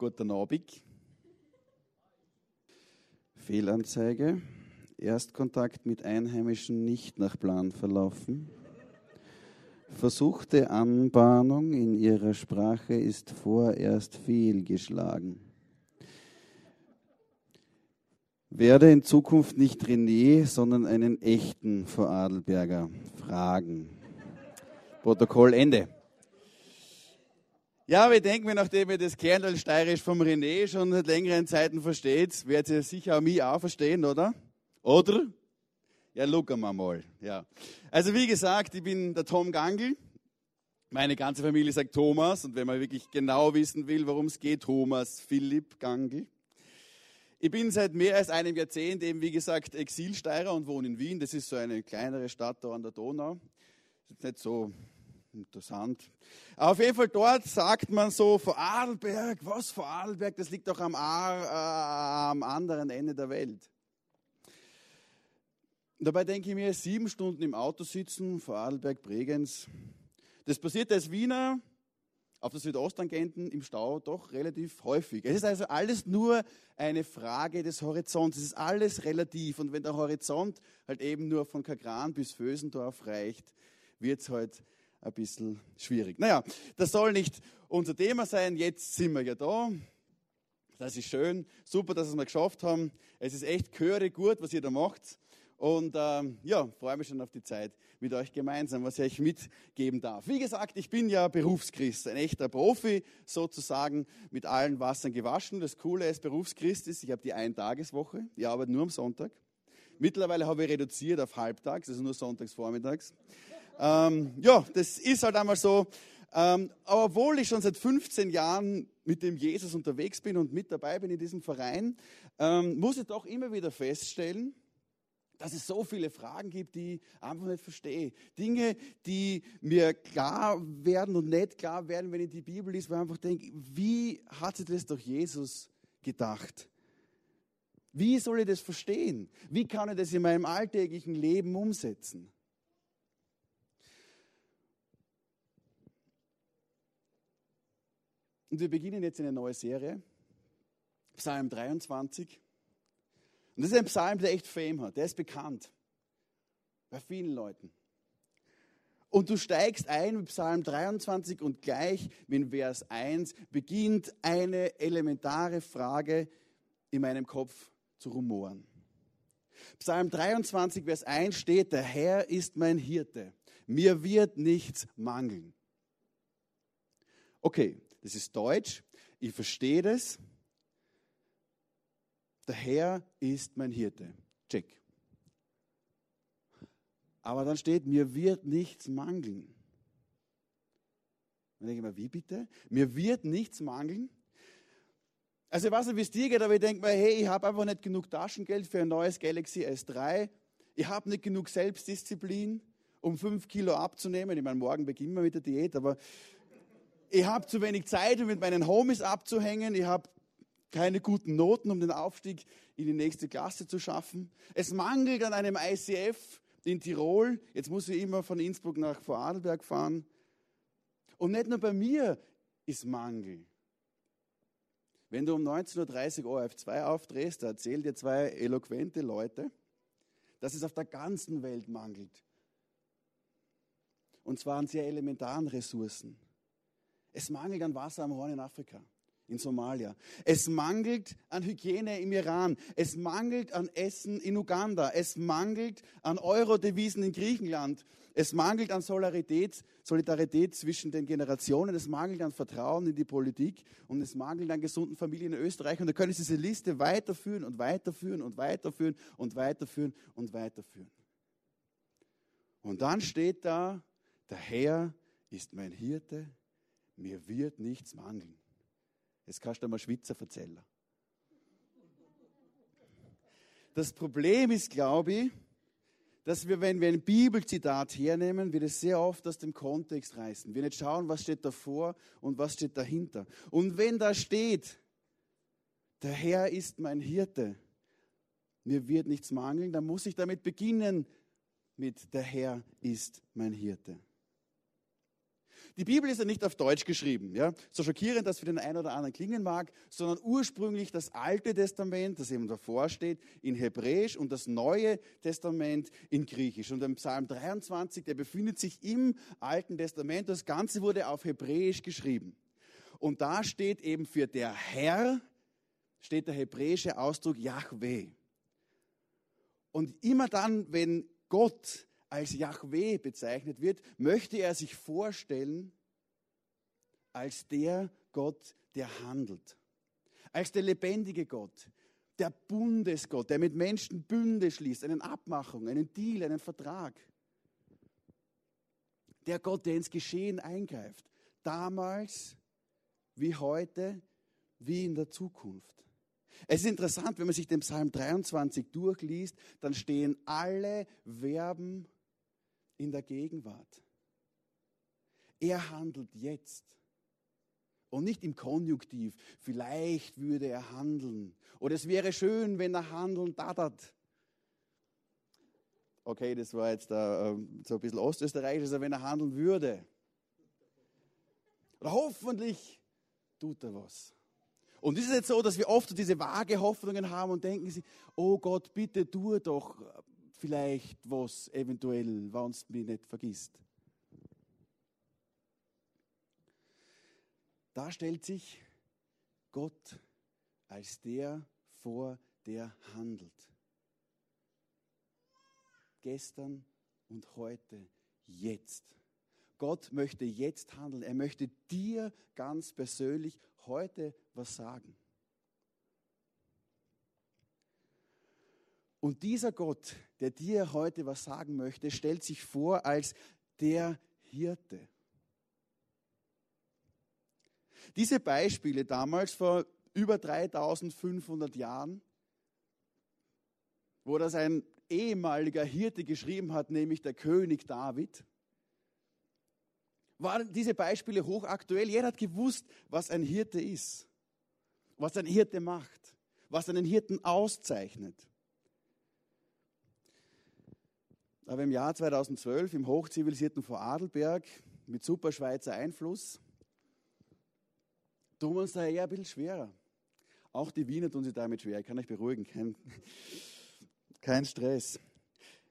Guten Abend. Fehlanzeige. Erstkontakt mit Einheimischen nicht nach Plan verlaufen. Versuchte Anbahnung in ihrer Sprache ist vorerst fehlgeschlagen. Werde in Zukunft nicht René, sondern einen echten Vorarlberger fragen. Protokoll Ende. Ja, wir denken, nachdem ihr das Kernel steirisch vom René schon seit längeren Zeiten versteht, werdet ihr sicher auch mich auch verstehen, oder? Oder? Ja, look mal. Ja. Also wie gesagt, ich bin der Tom Gangl. Meine ganze Familie sagt Thomas und wenn man wirklich genau wissen will, worum es geht, Thomas Philipp Gangl. Ich bin seit mehr als einem Jahrzehnt eben, wie gesagt, Exilsteirer und wohne in Wien. Das ist so eine kleinere Stadt da an der Donau. Das ist nicht so interessant. Auf jeden Fall dort sagt man so, Vorarlberg, was Vorarlberg, das liegt doch am, Ar, äh, am anderen Ende der Welt. dabei denke ich mir, sieben Stunden im Auto sitzen, Vorarlberg, Bregenz. Das passiert als Wiener auf der Südosttangenten im Stau doch relativ häufig. Es ist also alles nur eine Frage des Horizonts. Es ist alles relativ. Und wenn der Horizont halt eben nur von Kagran bis Vösendorf reicht, wird es halt ein bisschen schwierig. Naja, das soll nicht unser Thema sein. Jetzt sind wir ja da. Das ist schön. Super, dass wir es geschafft haben. Es ist echt gehörig gut, was ihr da macht. Und ähm, ja, freue mich schon auf die Zeit mit euch gemeinsam, was ich euch mitgeben darf. Wie gesagt, ich bin ja Berufschrist, ein echter Profi sozusagen, mit allen Wassern gewaschen. Das Coole ist, Berufschrist ist, ich habe die Eintageswoche, ich arbeite nur am Sonntag. Mittlerweile habe ich reduziert auf halbtags, also nur sonntags vormittags. Ähm, ja, das ist halt einmal so. Ähm, aber obwohl ich schon seit 15 Jahren mit dem Jesus unterwegs bin und mit dabei bin in diesem Verein, ähm, muss ich doch immer wieder feststellen, dass es so viele Fragen gibt, die ich einfach nicht verstehe. Dinge, die mir klar werden und nicht klar werden, wenn ich die Bibel lese, weil ich einfach denke, wie hat sich das doch Jesus gedacht? Wie soll ich das verstehen? Wie kann ich das in meinem alltäglichen Leben umsetzen? Und wir beginnen jetzt eine neue Serie, Psalm 23. Und das ist ein Psalm, der echt Fame hat. Der ist bekannt bei vielen Leuten. Und du steigst ein mit Psalm 23 und gleich mit Vers 1 beginnt eine elementare Frage in meinem Kopf zu rumoren. Psalm 23, Vers 1 steht, der Herr ist mein Hirte, mir wird nichts mangeln. Okay, das ist Deutsch, ich verstehe das, der Herr ist mein Hirte. Check. Aber dann steht, mir wird nichts mangeln. Dann denke ich mir, wie bitte? Mir wird nichts mangeln? Also ich weiß nicht, wie es dir geht, aber ich denke mir, hey, ich habe einfach nicht genug Taschengeld für ein neues Galaxy S3. Ich habe nicht genug Selbstdisziplin, um fünf Kilo abzunehmen. Ich meine, morgen beginnen wir mit der Diät, aber ich habe zu wenig Zeit, um mit meinen Homies abzuhängen. Ich habe keine guten Noten, um den Aufstieg in die nächste Klasse zu schaffen. Es mangelt an einem ICF in Tirol. Jetzt muss ich immer von Innsbruck nach Vorarlberg fahren. Und nicht nur bei mir ist Mangel. Wenn du um 19.30 Uhr ORF2 aufdrehst, da erzählen dir zwei eloquente Leute, dass es auf der ganzen Welt mangelt. Und zwar an sehr elementaren Ressourcen. Es mangelt an Wasser am Horn in Afrika in Somalia. Es mangelt an Hygiene im Iran. Es mangelt an Essen in Uganda. Es mangelt an Euro-Devisen in Griechenland. Es mangelt an Solidarität, Solidarität zwischen den Generationen. Es mangelt an Vertrauen in die Politik. Und es mangelt an gesunden Familien in Österreich. Und da können Sie diese Liste weiterführen und weiterführen und weiterführen und weiterführen und weiterführen. Und dann steht da, der Herr ist mein Hirte, mir wird nichts mangeln. Das kannst du mal Schweizer erzählen. Das Problem ist, glaube ich, dass wir, wenn wir ein Bibelzitat hernehmen, wir das sehr oft aus dem Kontext reißen. Wir nicht schauen, was steht davor und was steht dahinter. Und wenn da steht, der Herr ist mein Hirte, mir wird nichts mangeln, dann muss ich damit beginnen mit der Herr ist mein Hirte. Die Bibel ist ja nicht auf Deutsch geschrieben, ja? so schockierend das für den einen oder anderen klingen mag, sondern ursprünglich das Alte Testament, das eben davor steht, in Hebräisch und das Neue Testament in Griechisch. Und im Psalm 23, der befindet sich im Alten Testament, das Ganze wurde auf Hebräisch geschrieben. Und da steht eben für der Herr, steht der hebräische Ausdruck Yahweh. Und immer dann, wenn Gott als Yahweh bezeichnet wird, möchte er sich vorstellen als der Gott, der handelt. Als der lebendige Gott, der Bundesgott, der mit Menschen Bünde schließt, eine Abmachung, einen Deal, einen Vertrag. Der Gott, der ins Geschehen eingreift. Damals wie heute, wie in der Zukunft. Es ist interessant, wenn man sich den Psalm 23 durchliest, dann stehen alle Verben in der Gegenwart. Er handelt jetzt. Und nicht im Konjunktiv. Vielleicht würde er handeln. Oder es wäre schön, wenn er handeln daddert. Okay, das war jetzt uh, so ein bisschen ostösterreichisch, also wenn er handeln würde. Oder hoffentlich tut er was. Und ist es jetzt so, dass wir oft diese vage Hoffnungen haben und denken, oh Gott, bitte tu doch vielleicht was eventuell, wenn es mich nicht vergisst. Da stellt sich Gott als der vor, der handelt. Gestern und heute, jetzt. Gott möchte jetzt handeln. Er möchte dir ganz persönlich heute was sagen. Und dieser Gott, der dir heute was sagen möchte, stellt sich vor als der Hirte. Diese Beispiele damals vor über 3500 Jahren, wo das ein ehemaliger Hirte geschrieben hat, nämlich der König David, waren diese Beispiele hochaktuell. Jeder hat gewusst, was ein Hirte ist, was ein Hirte macht, was einen Hirten auszeichnet. Aber im Jahr 2012 im hochzivilisierten Vorarlberg mit super Schweizer Einfluss tun wir uns da eher ein bisschen schwerer. Auch die Wiener tun sich damit schwer. Ich kann euch beruhigen, kein, kein Stress.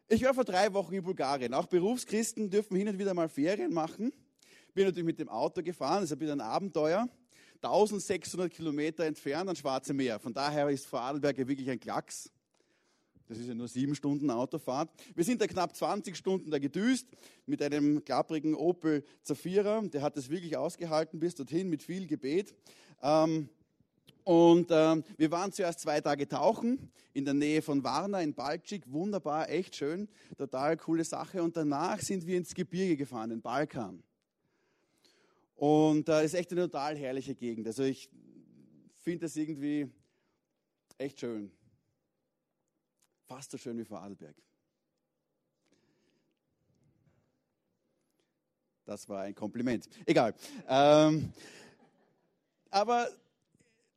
Ich war vor drei Wochen in Bulgarien. Auch Berufschristen dürfen hin und wieder mal Ferien machen. Bin natürlich mit dem Auto gefahren, das ist ein bisschen ein Abenteuer. 1600 Kilometer entfernt ans Schwarze Meer. Von daher ist Vorarlberg ja wirklich ein Klacks. Das ist ja nur sieben Stunden Autofahrt. Wir sind da knapp 20 Stunden da gedüst mit einem klapprigen Opel Zafira. Der hat das wirklich ausgehalten bis dorthin mit viel Gebet. Ähm, und ähm, wir waren zuerst zwei Tage tauchen in der Nähe von Varna in Balcik. Wunderbar, echt schön, total coole Sache. Und danach sind wir ins Gebirge gefahren, den Balkan. Und äh, ist echt eine total herrliche Gegend. Also ich finde das irgendwie echt schön. Fast so schön wie Vorarlberg. Das war ein Kompliment. Egal. Ähm, aber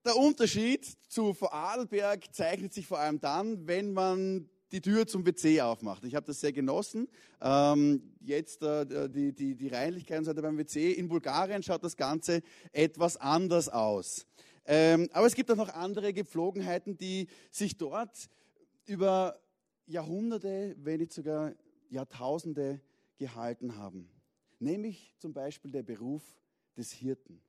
der Unterschied zu Vorarlberg zeichnet sich vor allem dann, wenn man die Tür zum WC aufmacht. Ich habe das sehr genossen. Ähm, jetzt äh, die, die, die Reinlichkeit und so weiter beim WC. In Bulgarien schaut das Ganze etwas anders aus. Ähm, aber es gibt auch noch andere Gepflogenheiten, die sich dort über Jahrhunderte, wenn nicht sogar Jahrtausende gehalten haben. Nämlich zum Beispiel der Beruf des Hirten.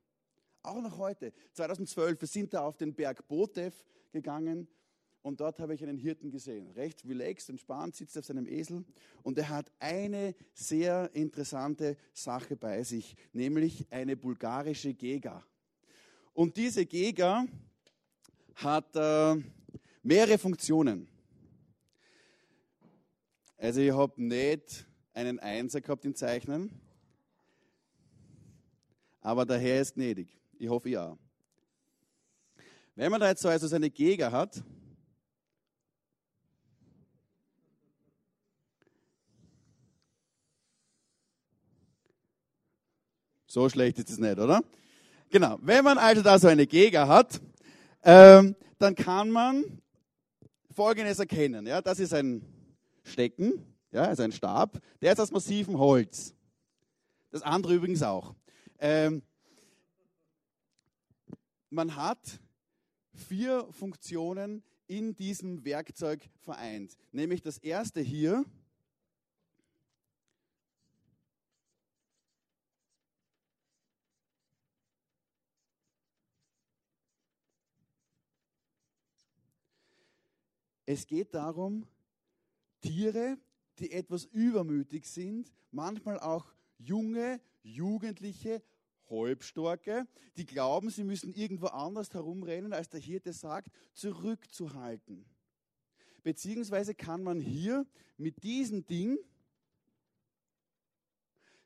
Auch noch heute, 2012, wir sind da auf den Berg Botev gegangen und dort habe ich einen Hirten gesehen. Recht relaxed, entspannt, sitzt auf seinem Esel und er hat eine sehr interessante Sache bei sich, nämlich eine bulgarische Gega. Und diese Gega hat äh, mehrere Funktionen. Also ich habe nicht einen Einser gehabt im Zeichnen, aber der Herr ist gnädig. Ich hoffe, ja. Wenn man da jetzt so also seine Gega hat, So schlecht ist es nicht, oder? Genau. Wenn man also da so eine Gega hat, ähm, dann kann man Folgendes erkennen. Ja, das ist ein Stecken, ja, also ein Stab. Der ist aus massivem Holz. Das andere übrigens auch. Ähm, man hat vier Funktionen in diesem Werkzeug vereint. Nämlich das erste hier. Es geht darum, Tiere, die etwas übermütig sind, manchmal auch junge, jugendliche, Halbstarke, die glauben, sie müssen irgendwo anders herumrennen, als der Hirte sagt, zurückzuhalten. Beziehungsweise kann man hier mit diesem Ding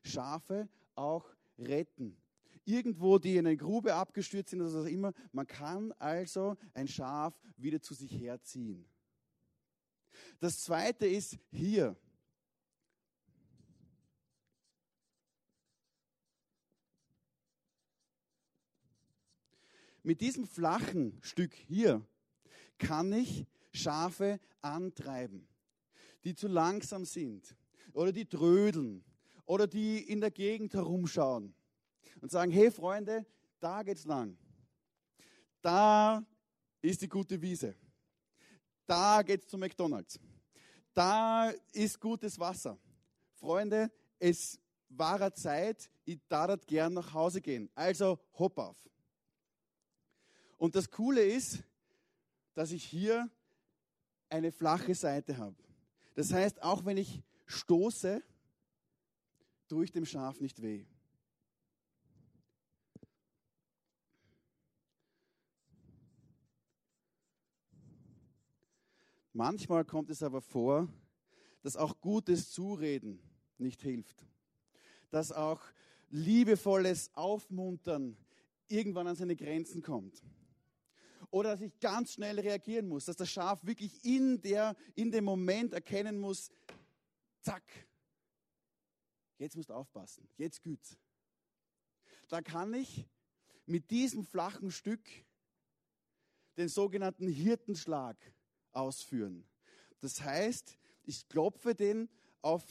Schafe auch retten. Irgendwo, die in eine Grube abgestürzt sind, oder was auch immer. Man kann also ein Schaf wieder zu sich herziehen. Das zweite ist hier. Mit diesem flachen Stück hier kann ich Schafe antreiben, die zu langsam sind oder die trödeln oder die in der Gegend herumschauen und sagen, hey Freunde, da geht's lang. Da ist die gute Wiese. Da geht's zu McDonald's. Da ist gutes Wasser. Freunde, es war Zeit, ich darf gern nach Hause gehen. Also hopp auf. Und das Coole ist, dass ich hier eine flache Seite habe. Das heißt, auch wenn ich stoße, tue ich dem Schaf nicht weh. Manchmal kommt es aber vor, dass auch gutes Zureden nicht hilft. Dass auch liebevolles Aufmuntern irgendwann an seine Grenzen kommt. Oder dass ich ganz schnell reagieren muss, dass das Schaf wirklich in, der, in dem Moment erkennen muss, zack, jetzt musst du aufpassen, jetzt güt's. Da kann ich mit diesem flachen Stück den sogenannten Hirtenschlag ausführen. Das heißt, ich klopfe den auf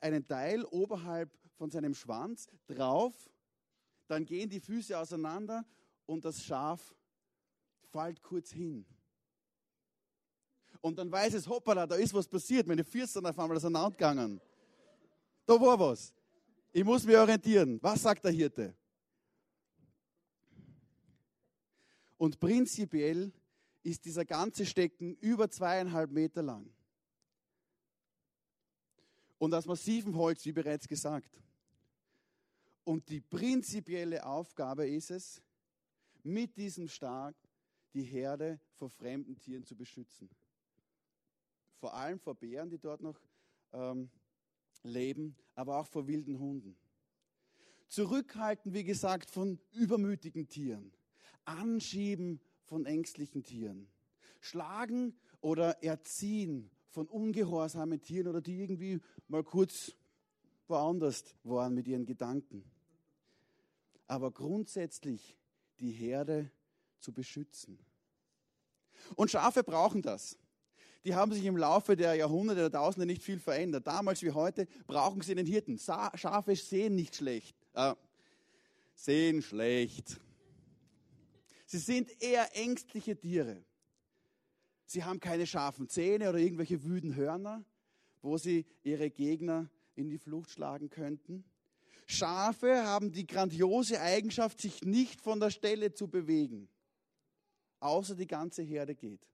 einen Teil oberhalb von seinem Schwanz drauf, dann gehen die Füße auseinander und das Schaf fällt kurz hin. Und dann weiß es, hoppala, da ist was passiert. Meine Füße sind auf einmal auseinandergegangen. Da war was. Ich muss mich orientieren. Was sagt der Hirte? Und prinzipiell ist dieser ganze Stecken über zweieinhalb Meter lang. Und aus massivem Holz, wie bereits gesagt. Und die prinzipielle Aufgabe ist es, mit diesem Stab die Herde vor fremden Tieren zu beschützen. Vor allem vor Bären, die dort noch ähm, leben, aber auch vor wilden Hunden. Zurückhalten, wie gesagt, von übermütigen Tieren. Anschieben von ängstlichen Tieren. Schlagen oder erziehen von ungehorsamen Tieren oder die irgendwie mal kurz woanders waren mit ihren Gedanken. Aber grundsätzlich die Herde zu beschützen. Und Schafe brauchen das. Die haben sich im Laufe der Jahrhunderte, der Tausende nicht viel verändert. Damals wie heute brauchen sie einen Hirten. Schafe sehen nicht schlecht. Äh, sehen schlecht. Sie sind eher ängstliche Tiere. Sie haben keine scharfen Zähne oder irgendwelche wüden Hörner, wo sie ihre Gegner in die Flucht schlagen könnten. Schafe haben die grandiose Eigenschaft, sich nicht von der Stelle zu bewegen außer die ganze Herde geht.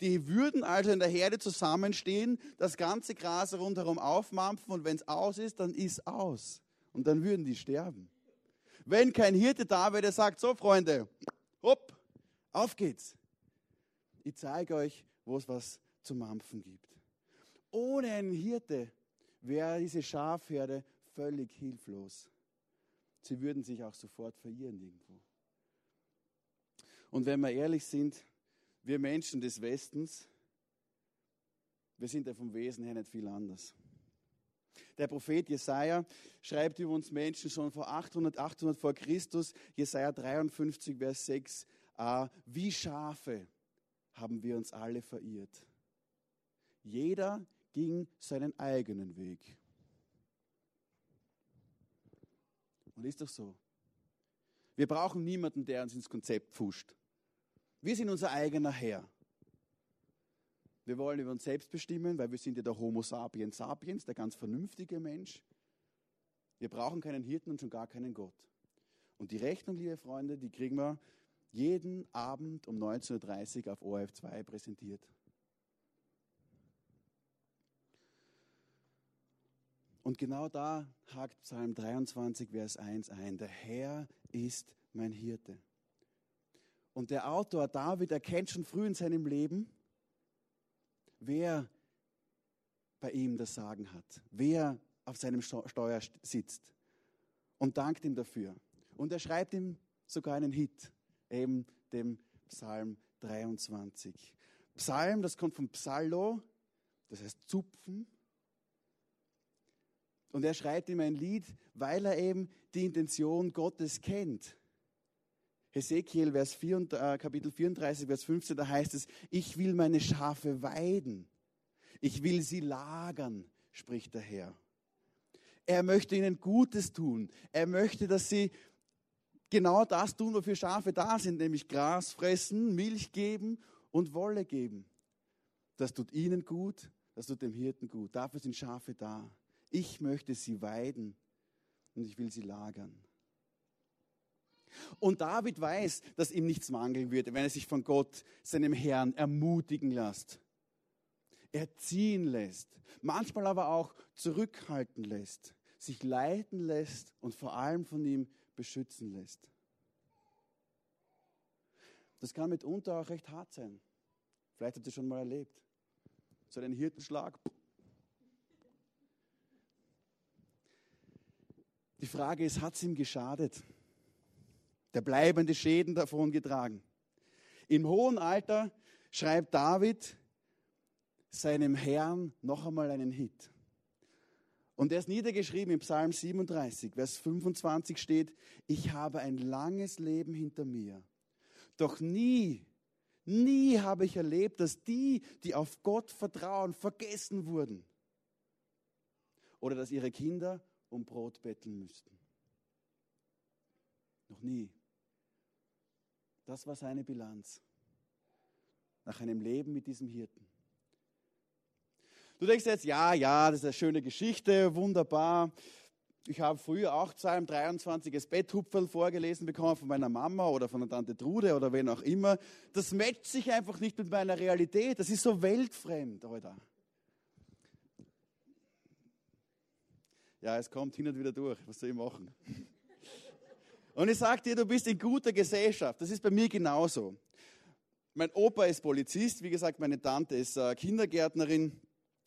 Die würden also in der Herde zusammenstehen, das ganze Gras rundherum aufmampfen und wenn es aus ist, dann ist aus. Und dann würden die sterben. Wenn kein Hirte da wäre, der sagt, so Freunde, auf geht's. Ich zeige euch, wo es was zu mampfen gibt. Ohne einen Hirte wäre diese Schafherde völlig hilflos. Sie würden sich auch sofort verirren irgendwo. Und wenn wir ehrlich sind, wir Menschen des Westens, wir sind ja vom Wesen her nicht viel anders. Der Prophet Jesaja schreibt über uns Menschen schon vor 800, 800 vor Christus, Jesaja 53, Vers 6, äh, wie Schafe haben wir uns alle verirrt. Jeder ging seinen eigenen Weg. Und ist doch so. Wir brauchen niemanden, der uns ins Konzept pfuscht. Wir sind unser eigener Herr. Wir wollen über uns selbst bestimmen, weil wir sind ja der Homo sapiens sapiens, der ganz vernünftige Mensch. Wir brauchen keinen Hirten und schon gar keinen Gott. Und die Rechnung, liebe Freunde, die kriegen wir jeden Abend um 19.30 Uhr auf ORF 2 präsentiert. Und genau da hakt Psalm 23, Vers 1 ein. Der Herr ist mein Hirte. Und der Autor David erkennt schon früh in seinem Leben, wer bei ihm das Sagen hat, wer auf seinem Steuer sitzt und dankt ihm dafür. Und er schreibt ihm sogar einen Hit, eben dem Psalm 23. Psalm, das kommt vom Psallo, das heißt Zupfen. Und er schreibt ihm ein Lied, weil er eben die Intention Gottes kennt. Hesekiel, Vers 4, äh, Kapitel 34, Vers 15, da heißt es, ich will meine Schafe weiden. Ich will sie lagern, spricht der Herr. Er möchte ihnen Gutes tun. Er möchte, dass sie genau das tun, wofür Schafe da sind, nämlich Gras fressen, Milch geben und Wolle geben. Das tut ihnen gut, das tut dem Hirten gut. Dafür sind Schafe da. Ich möchte sie weiden und ich will sie lagern. Und David weiß, dass ihm nichts mangeln würde, wenn er sich von Gott, seinem Herrn, ermutigen lässt, erziehen lässt, manchmal aber auch zurückhalten lässt, sich leiten lässt und vor allem von ihm beschützen lässt. Das kann mitunter auch recht hart sein. Vielleicht habt ihr schon mal erlebt. So einen Hirtenschlag. Die Frage ist, hat es ihm geschadet? Der bleibende Schäden davon getragen. Im hohen Alter schreibt David seinem Herrn noch einmal einen Hit. Und er ist niedergeschrieben im Psalm 37, Vers 25 steht, ich habe ein langes Leben hinter mir. Doch nie, nie habe ich erlebt, dass die, die auf Gott vertrauen, vergessen wurden. Oder dass ihre Kinder um Brot betteln müssten. Noch nie. Das war seine Bilanz nach einem Leben mit diesem Hirten. Du denkst jetzt, ja, ja, das ist eine schöne Geschichte, wunderbar. Ich habe früher auch Psalm 23 das Betthupferl vorgelesen bekommen von meiner Mama oder von der Tante Trude oder wen auch immer. Das matcht sich einfach nicht mit meiner Realität. Das ist so weltfremd, Alter. Ja, es kommt hin und wieder durch. Was soll ich machen? Und ich sage dir, du bist in guter Gesellschaft. Das ist bei mir genauso. Mein Opa ist Polizist, wie gesagt, meine Tante ist äh, Kindergärtnerin.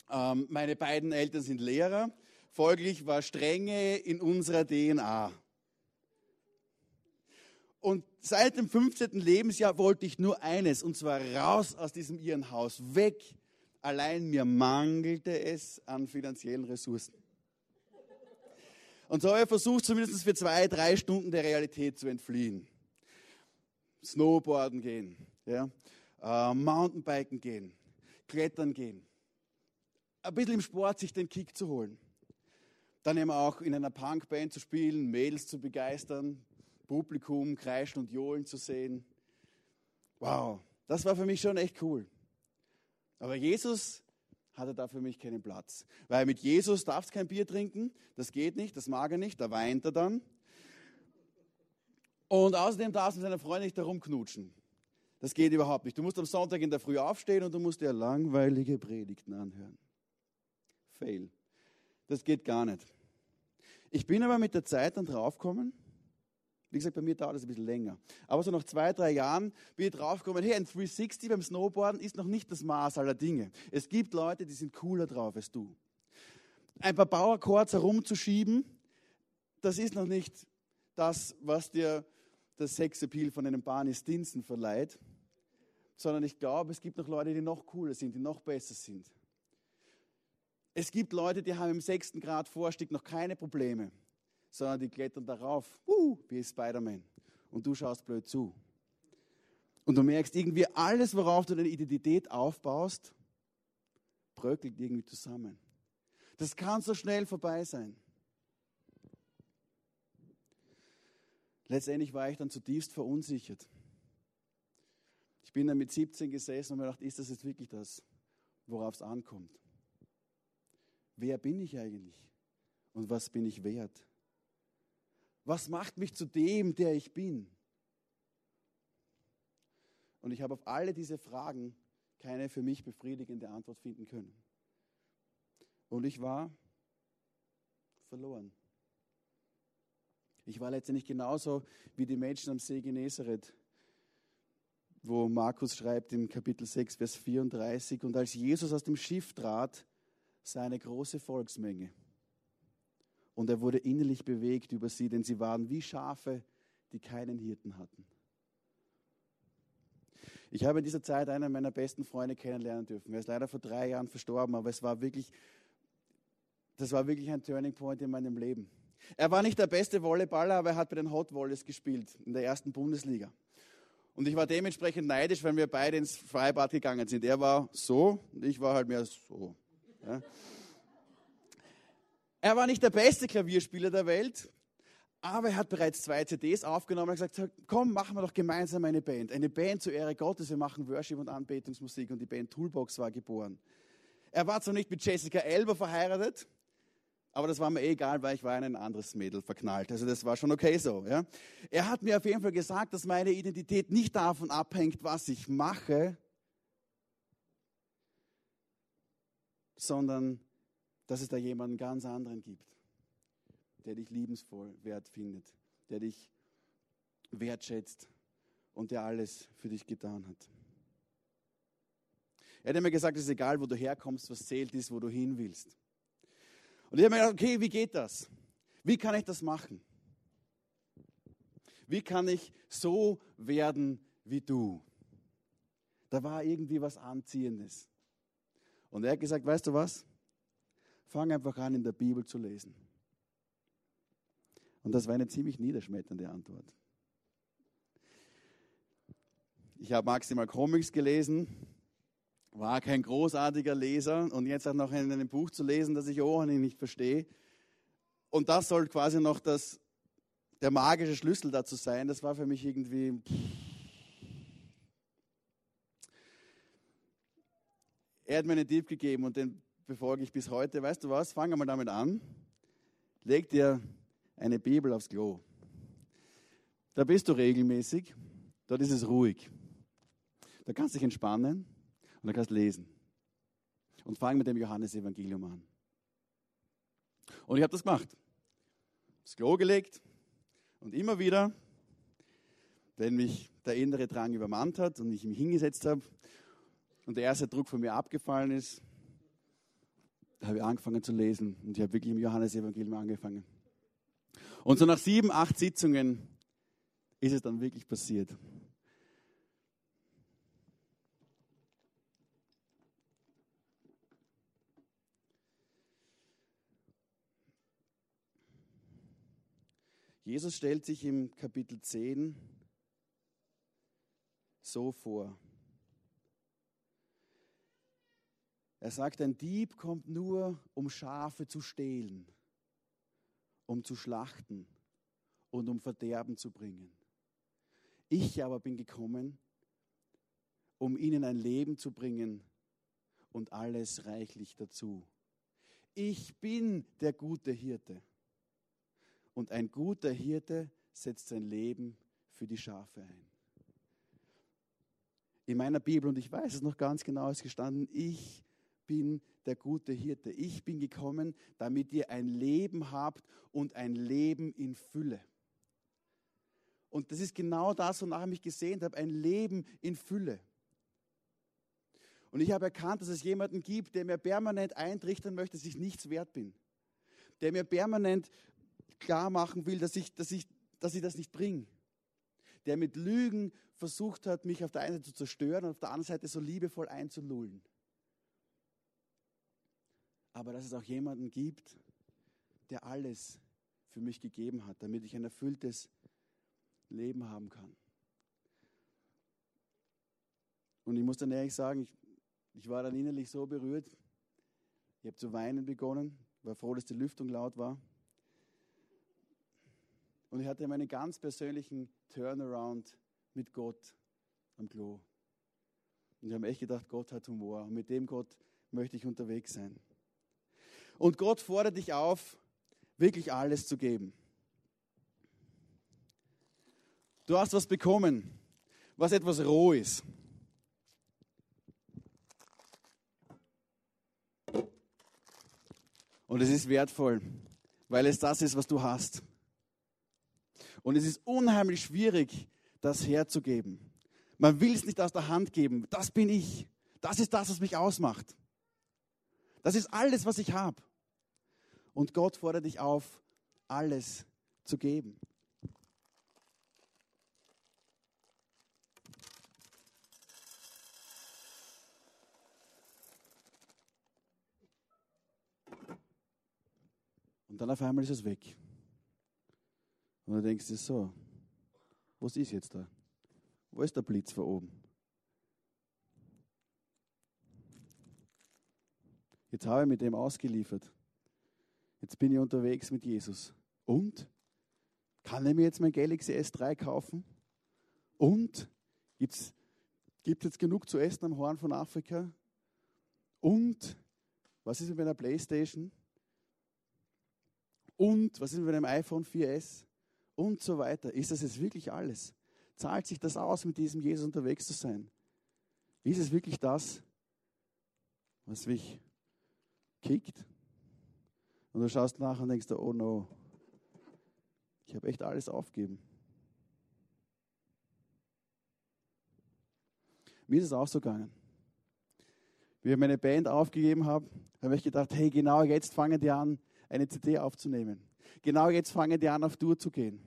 Ähm, meine beiden Eltern sind Lehrer. Folglich war Strenge in unserer DNA. Und seit dem 15. Lebensjahr wollte ich nur eines, und zwar raus aus diesem Irrenhaus, weg. Allein mir mangelte es an finanziellen Ressourcen. Und so habe ich versucht, zumindest für zwei, drei Stunden der Realität zu entfliehen. Snowboarden gehen, ja, äh, Mountainbiken gehen, Klettern gehen, ein bisschen im Sport sich den Kick zu holen. Dann eben auch in einer Punkband zu spielen, Mädels zu begeistern, Publikum kreischen und johlen zu sehen. Wow, das war für mich schon echt cool. Aber Jesus hatte da für mich keinen Platz. Weil mit Jesus darfst du kein Bier trinken, das geht nicht, das mag er nicht, da weint er dann. Und außerdem darfst du mit seiner Freundin nicht herumknutschen. Das geht überhaupt nicht. Du musst am Sonntag in der Früh aufstehen und du musst dir langweilige Predigten anhören. Fail. Das geht gar nicht. Ich bin aber mit der Zeit dann draufgekommen, wie gesagt, bei mir dauert es ein bisschen länger. Aber so nach zwei, drei Jahren bin ich draufgekommen, hey, ein 360 beim Snowboarden ist noch nicht das Maß aller Dinge. Es gibt Leute, die sind cooler drauf als du. Ein paar Powerchords herumzuschieben, das ist noch nicht das, was dir das Sexappeal von einem Barney Stinson verleiht, sondern ich glaube, es gibt noch Leute, die noch cooler sind, die noch besser sind. Es gibt Leute, die haben im sechsten Grad Vorstieg noch keine Probleme, sondern die klettern darauf, uh, wie Spider-Man. Und du schaust blöd zu. Und du merkst irgendwie, alles, worauf du deine Identität aufbaust, bröckelt irgendwie zusammen. Das kann so schnell vorbei sein. letztendlich war ich dann zutiefst verunsichert. Ich bin dann mit 17 gesessen und mir gedacht, ist das jetzt wirklich das, worauf es ankommt? Wer bin ich eigentlich? Und was bin ich wert? Was macht mich zu dem, der ich bin? Und ich habe auf alle diese Fragen keine für mich befriedigende Antwort finden können. Und ich war verloren. Ich war letztendlich genauso wie die Menschen am See Genezareth, wo Markus schreibt im Kapitel 6, Vers 34, und als Jesus aus dem Schiff trat, sah eine große Volksmenge. Und er wurde innerlich bewegt über sie, denn sie waren wie Schafe, die keinen Hirten hatten. Ich habe in dieser Zeit einen meiner besten Freunde kennenlernen dürfen. Er ist leider vor drei Jahren verstorben, aber es war wirklich, das war wirklich ein Turning Point in meinem Leben. Er war nicht der beste Volleyballer, aber er hat bei den Hot Volleys gespielt in der ersten Bundesliga. Und ich war dementsprechend neidisch, weil wir beide ins Freibad gegangen sind. Er war so und ich war halt mehr so. Ja. Er war nicht der beste Klavierspieler der Welt, aber er hat bereits zwei CDs aufgenommen und gesagt, komm, machen wir doch gemeinsam eine Band. Eine Band zur Ehre Gottes, wir machen Worship und Anbetungsmusik und die Band Toolbox war geboren. Er war zwar nicht mit Jessica Elber verheiratet, aber das war mir eh egal, weil ich war in ein anderes Mädel verknallt. Also das war schon okay so. Ja? Er hat mir auf jeden Fall gesagt, dass meine Identität nicht davon abhängt, was ich mache, sondern dass es da jemanden ganz anderen gibt der dich liebensvoll wert findet, der dich wertschätzt und der alles für dich getan hat. Er hat mir gesagt, es ist egal, wo du herkommst, was zählt ist, wo du hin willst. Und ich habe mir gedacht, okay, wie geht das? Wie kann ich das machen? Wie kann ich so werden wie du? Da war irgendwie was Anziehendes. Und er hat gesagt, weißt du was? Fang einfach an, in der Bibel zu lesen. Und das war eine ziemlich niederschmetternde Antwort. Ich habe maximal Comics gelesen, war kein großartiger Leser und jetzt auch noch in einem Buch zu lesen, das ich ohnehin nicht verstehe. Und das soll quasi noch das, der magische Schlüssel dazu sein. Das war für mich irgendwie. Er hat mir einen Tipp gegeben und den befolge ich bis heute. Weißt du was? Fangen wir damit an. Leg dir eine Bibel aufs Klo. Da bist du regelmäßig, dort ist es ruhig. Da kannst du dich entspannen und da kannst du lesen. Und fang mit dem Johannesevangelium an. Und ich habe das gemacht. Das Klo gelegt und immer wieder, wenn mich der innere Drang übermannt hat und ich mich hingesetzt habe und der erste Druck von mir abgefallen ist, habe ich angefangen zu lesen und ich habe wirklich im Johannesevangelium angefangen. Und so nach sieben, acht Sitzungen ist es dann wirklich passiert. Jesus stellt sich im Kapitel 10 so vor. Er sagt, ein Dieb kommt nur, um Schafe zu stehlen um zu schlachten und um Verderben zu bringen. Ich aber bin gekommen, um ihnen ein Leben zu bringen und alles reichlich dazu. Ich bin der gute Hirte. Und ein guter Hirte setzt sein Leben für die Schafe ein. In meiner Bibel, und ich weiß es noch ganz genau, ist gestanden, ich bin der gute Hirte. Ich bin gekommen, damit ihr ein Leben habt und ein Leben in Fülle. Und das ist genau das, wonach ich mich gesehnt habe, ein Leben in Fülle. Und ich habe erkannt, dass es jemanden gibt, der mir permanent eintrichtern möchte, dass ich nichts wert bin. Der mir permanent klar machen will, dass ich, dass ich, dass ich das nicht bringe. Der mit Lügen versucht hat, mich auf der einen Seite zu zerstören und auf der anderen Seite so liebevoll einzulullen aber dass es auch jemanden gibt, der alles für mich gegeben hat, damit ich ein erfülltes Leben haben kann. Und ich muss dann ehrlich sagen, ich, ich war dann innerlich so berührt, ich habe zu weinen begonnen, war froh, dass die Lüftung laut war. Und ich hatte meinen ganz persönlichen Turnaround mit Gott am Klo. Und ich habe echt gedacht, Gott hat Humor. Und mit dem Gott möchte ich unterwegs sein. Und Gott fordert dich auf, wirklich alles zu geben. Du hast was bekommen, was etwas roh ist. Und es ist wertvoll, weil es das ist, was du hast. Und es ist unheimlich schwierig, das herzugeben. Man will es nicht aus der Hand geben. Das bin ich. Das ist das, was mich ausmacht. Das ist alles, was ich habe. Und Gott fordert dich auf, alles zu geben. Und dann auf einmal ist es weg. Und du denkst dir so, was ist jetzt da? Wo ist der Blitz von oben? Jetzt habe ich mit dem ausgeliefert. Jetzt bin ich unterwegs mit Jesus. Und? Kann er mir jetzt mein Galaxy S3 kaufen? Und? Gibt es jetzt genug zu essen am Horn von Afrika? Und? Was ist mit meiner Playstation? Und? Was ist mit einem iPhone 4S? Und so weiter. Ist das jetzt wirklich alles? Zahlt sich das aus, mit diesem Jesus unterwegs zu sein? Ist es wirklich das, was mich kickt? Und du schaust nach und denkst, oh no, ich habe echt alles aufgegeben. Mir ist es auch so gegangen. Wie ich meine Band aufgegeben habe, habe ich gedacht, hey, genau jetzt fangen die an, eine CD aufzunehmen. Genau jetzt fangen die an, auf Tour zu gehen.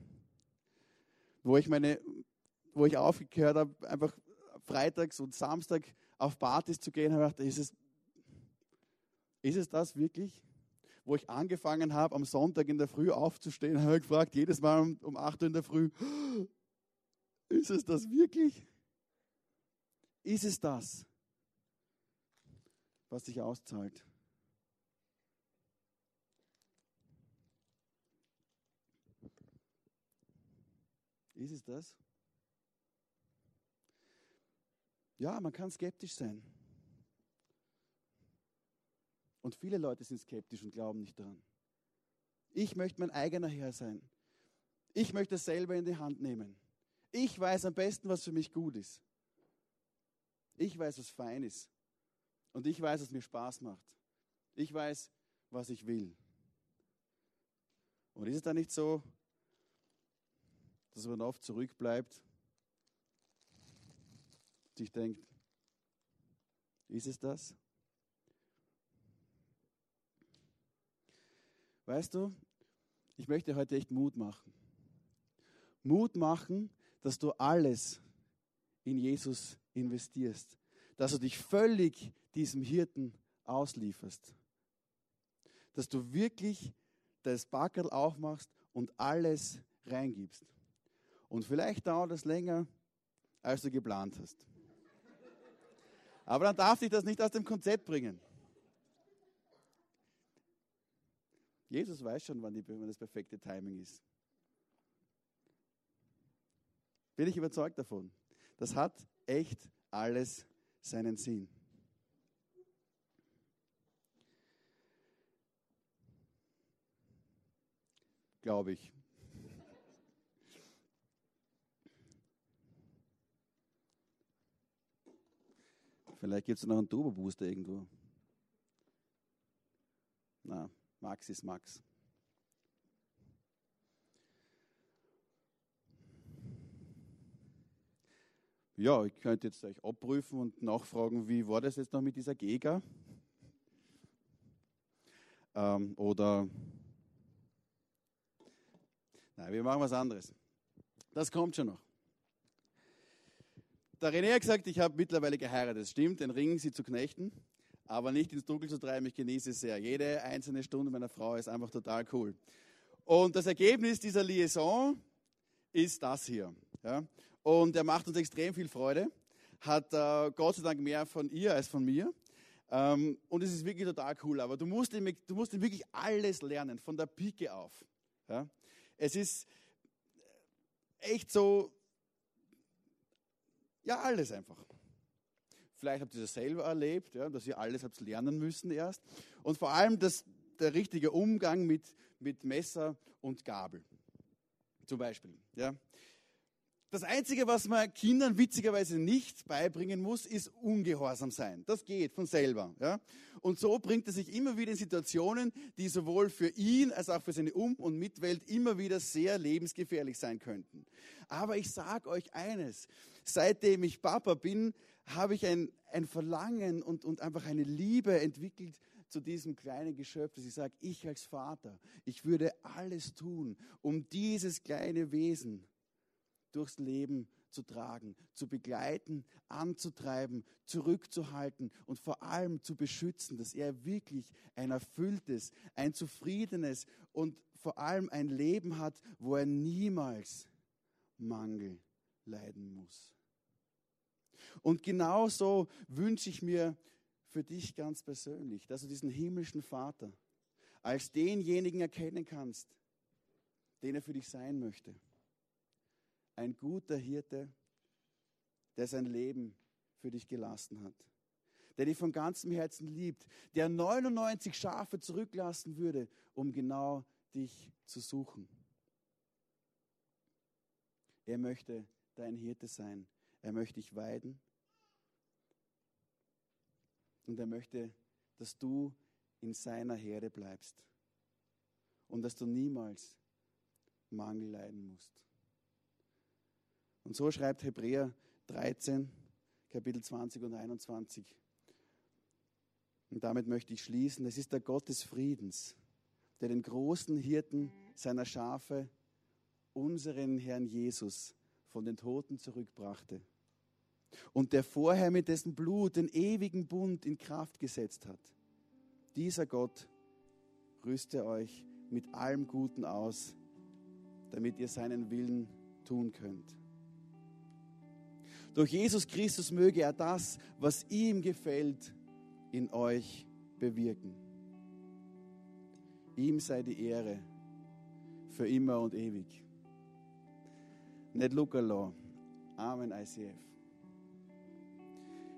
Wo ich meine wo ich aufgehört habe, einfach freitags und Samstag auf Partys zu gehen, habe ich gedacht, ist es, ist es das wirklich? Wo ich angefangen habe, am Sonntag in der Früh aufzustehen, habe ich gefragt, jedes Mal um, um 8 Uhr in der Früh, ist es das wirklich? Ist es das, was sich auszahlt? Ist es das? Ja, man kann skeptisch sein. Und viele Leute sind skeptisch und glauben nicht daran. Ich möchte mein eigener Herr sein. Ich möchte es selber in die Hand nehmen. Ich weiß am besten, was für mich gut ist. Ich weiß, was fein ist. Und ich weiß, was mir Spaß macht. Ich weiß, was ich will. Und ist es dann nicht so, dass man oft zurückbleibt sich denkt, ist es das? Weißt du, ich möchte heute echt Mut machen. Mut machen, dass du alles in Jesus investierst, dass du dich völlig diesem Hirten auslieferst, dass du wirklich das Backerl aufmachst und alles reingibst. Und vielleicht dauert das länger, als du geplant hast. Aber dann darf sich das nicht aus dem Konzept bringen. Jesus weiß schon, wann, die, wann das perfekte Timing ist. Bin ich überzeugt davon. Das hat echt alles seinen Sinn. Glaube ich. Vielleicht gibt es noch einen Turbo-Booster irgendwo. Na, Max ist Max. Ja, ich könnte jetzt euch abprüfen und nachfragen, wie war das jetzt noch mit dieser Gega? Ähm, oder, nein, wir machen was anderes. Das kommt schon noch. Der René hat gesagt, ich habe mittlerweile geheiratet. Stimmt, den Ring sie zu knechten, aber nicht ins Dunkel zu treiben. Ich genieße es sehr. Jede einzelne Stunde meiner Frau ist einfach total cool. Und das Ergebnis dieser Liaison ist das hier. Ja? Und er macht uns extrem viel Freude. Hat äh, Gott sei Dank mehr von ihr als von mir. Ähm, und es ist wirklich total cool. Aber du musst, ihm, du musst ihm wirklich alles lernen, von der Pike auf. Ja? Es ist echt so, ja, alles einfach. Vielleicht habt ihr das selber erlebt, ja, dass ihr alles habt lernen müssen erst. Und vor allem das, der richtige Umgang mit, mit Messer und Gabel. Zum Beispiel. Ja. Das Einzige, was man Kindern witzigerweise nicht beibringen muss, ist ungehorsam sein. Das geht von selber. Ja? Und so bringt er sich immer wieder in Situationen, die sowohl für ihn als auch für seine Um- und Mitwelt immer wieder sehr lebensgefährlich sein könnten. Aber ich sage euch eines, seitdem ich Papa bin, habe ich ein, ein Verlangen und, und einfach eine Liebe entwickelt zu diesem kleinen Geschöpf, dass ich sage, ich als Vater, ich würde alles tun, um dieses kleine Wesen durchs Leben zu tragen, zu begleiten, anzutreiben, zurückzuhalten und vor allem zu beschützen, dass er wirklich ein erfülltes, ein zufriedenes und vor allem ein Leben hat, wo er niemals Mangel leiden muss. Und genauso wünsche ich mir für dich ganz persönlich, dass du diesen himmlischen Vater als denjenigen erkennen kannst, den er für dich sein möchte ein guter Hirte, der sein Leben für dich gelassen hat, der dich von ganzem Herzen liebt, der 99 Schafe zurücklassen würde, um genau dich zu suchen. Er möchte dein Hirte sein. Er möchte dich weiden. Und er möchte, dass du in seiner Herde bleibst. Und dass du niemals Mangel leiden musst. Und so schreibt Hebräer 13, Kapitel 20 und 21. Und damit möchte ich schließen. Es ist der Gott des Friedens, der den großen Hirten seiner Schafe, unseren Herrn Jesus, von den Toten zurückbrachte. Und der vorher mit dessen Blut den ewigen Bund in Kraft gesetzt hat. Dieser Gott rüste euch mit allem Guten aus, damit ihr seinen Willen tun könnt. Durch Jesus Christus möge er das, was ihm gefällt, in euch bewirken. Ihm sei die Ehre für immer und ewig. Nicht Luca Amen, ICF.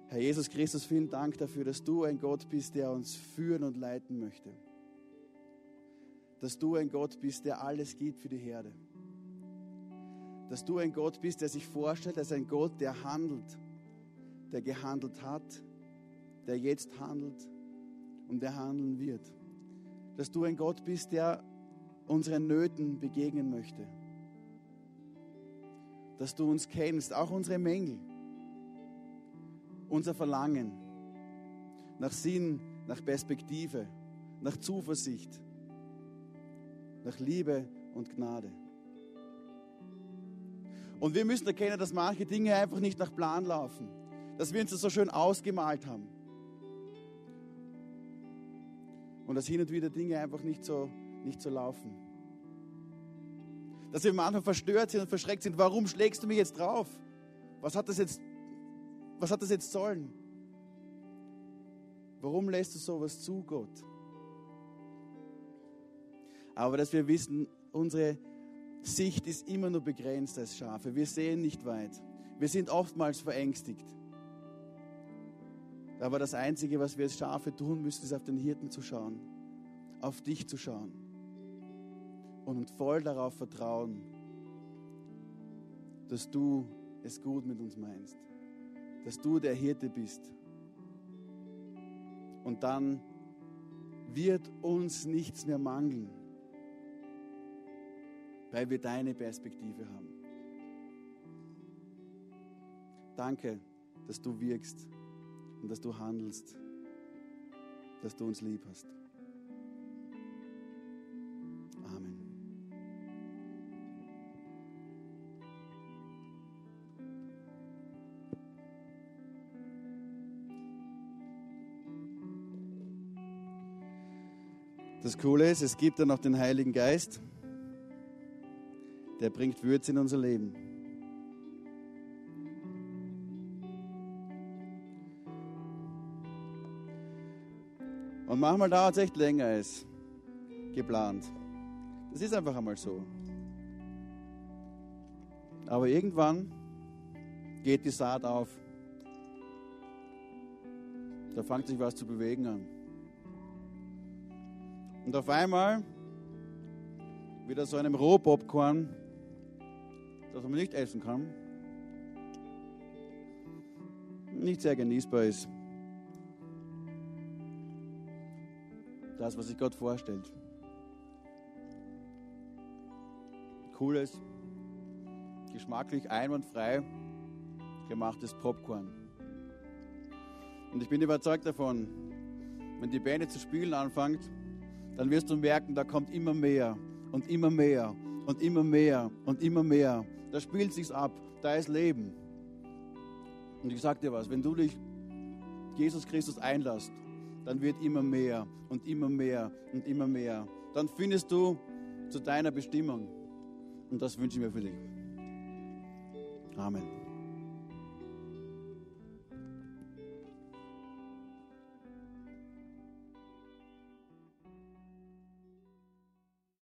Herr Jesus Christus, vielen Dank dafür, dass du ein Gott bist, der uns führen und leiten möchte. Dass du ein Gott bist, der alles gibt für die Herde dass du ein Gott bist, der sich vorstellt als ein Gott, der handelt, der gehandelt hat, der jetzt handelt und der handeln wird. Dass du ein Gott bist, der unseren Nöten begegnen möchte. Dass du uns kennst, auch unsere Mängel, unser Verlangen nach Sinn, nach Perspektive, nach Zuversicht, nach Liebe und Gnade. Und wir müssen erkennen, dass manche Dinge einfach nicht nach Plan laufen. Dass wir uns das so schön ausgemalt haben. Und dass hin und wieder Dinge einfach nicht so, nicht so laufen. Dass wir manchmal verstört sind und verschreckt sind. Warum schlägst du mich jetzt drauf? Was hat das jetzt, was hat das jetzt sollen? Warum lässt du sowas zu, Gott? Aber dass wir wissen, unsere Sicht ist immer nur begrenzt als Schafe. Wir sehen nicht weit. Wir sind oftmals verängstigt. Aber das Einzige, was wir als Schafe tun müssen, ist auf den Hirten zu schauen, auf dich zu schauen und voll darauf vertrauen, dass du es gut mit uns meinst, dass du der Hirte bist. Und dann wird uns nichts mehr mangeln weil wir deine Perspektive haben. Danke, dass du wirkst und dass du handelst, dass du uns lieb hast. Amen. Das Coole ist, es gibt dann noch den Heiligen Geist der bringt Würze in unser Leben. Und manchmal dauert es echt länger als geplant. Das ist einfach einmal so. Aber irgendwann geht die Saat auf. Da fängt sich was zu bewegen an. Und auf einmal wieder so einem Rohpopcorn, das man nicht essen kann, nicht sehr genießbar ist. Das, was sich Gott vorstellt. Cooles, geschmacklich einwandfrei gemachtes Popcorn. Und ich bin überzeugt davon, wenn die Band zu spielen anfängt, dann wirst du merken, da kommt immer mehr und immer mehr und immer mehr und immer mehr. Da spielt sich's ab, da ist Leben. Und ich sag dir was, wenn du dich Jesus Christus einlässt, dann wird immer mehr und immer mehr und immer mehr. Dann findest du zu deiner Bestimmung. Und das wünsche ich mir für dich. Amen.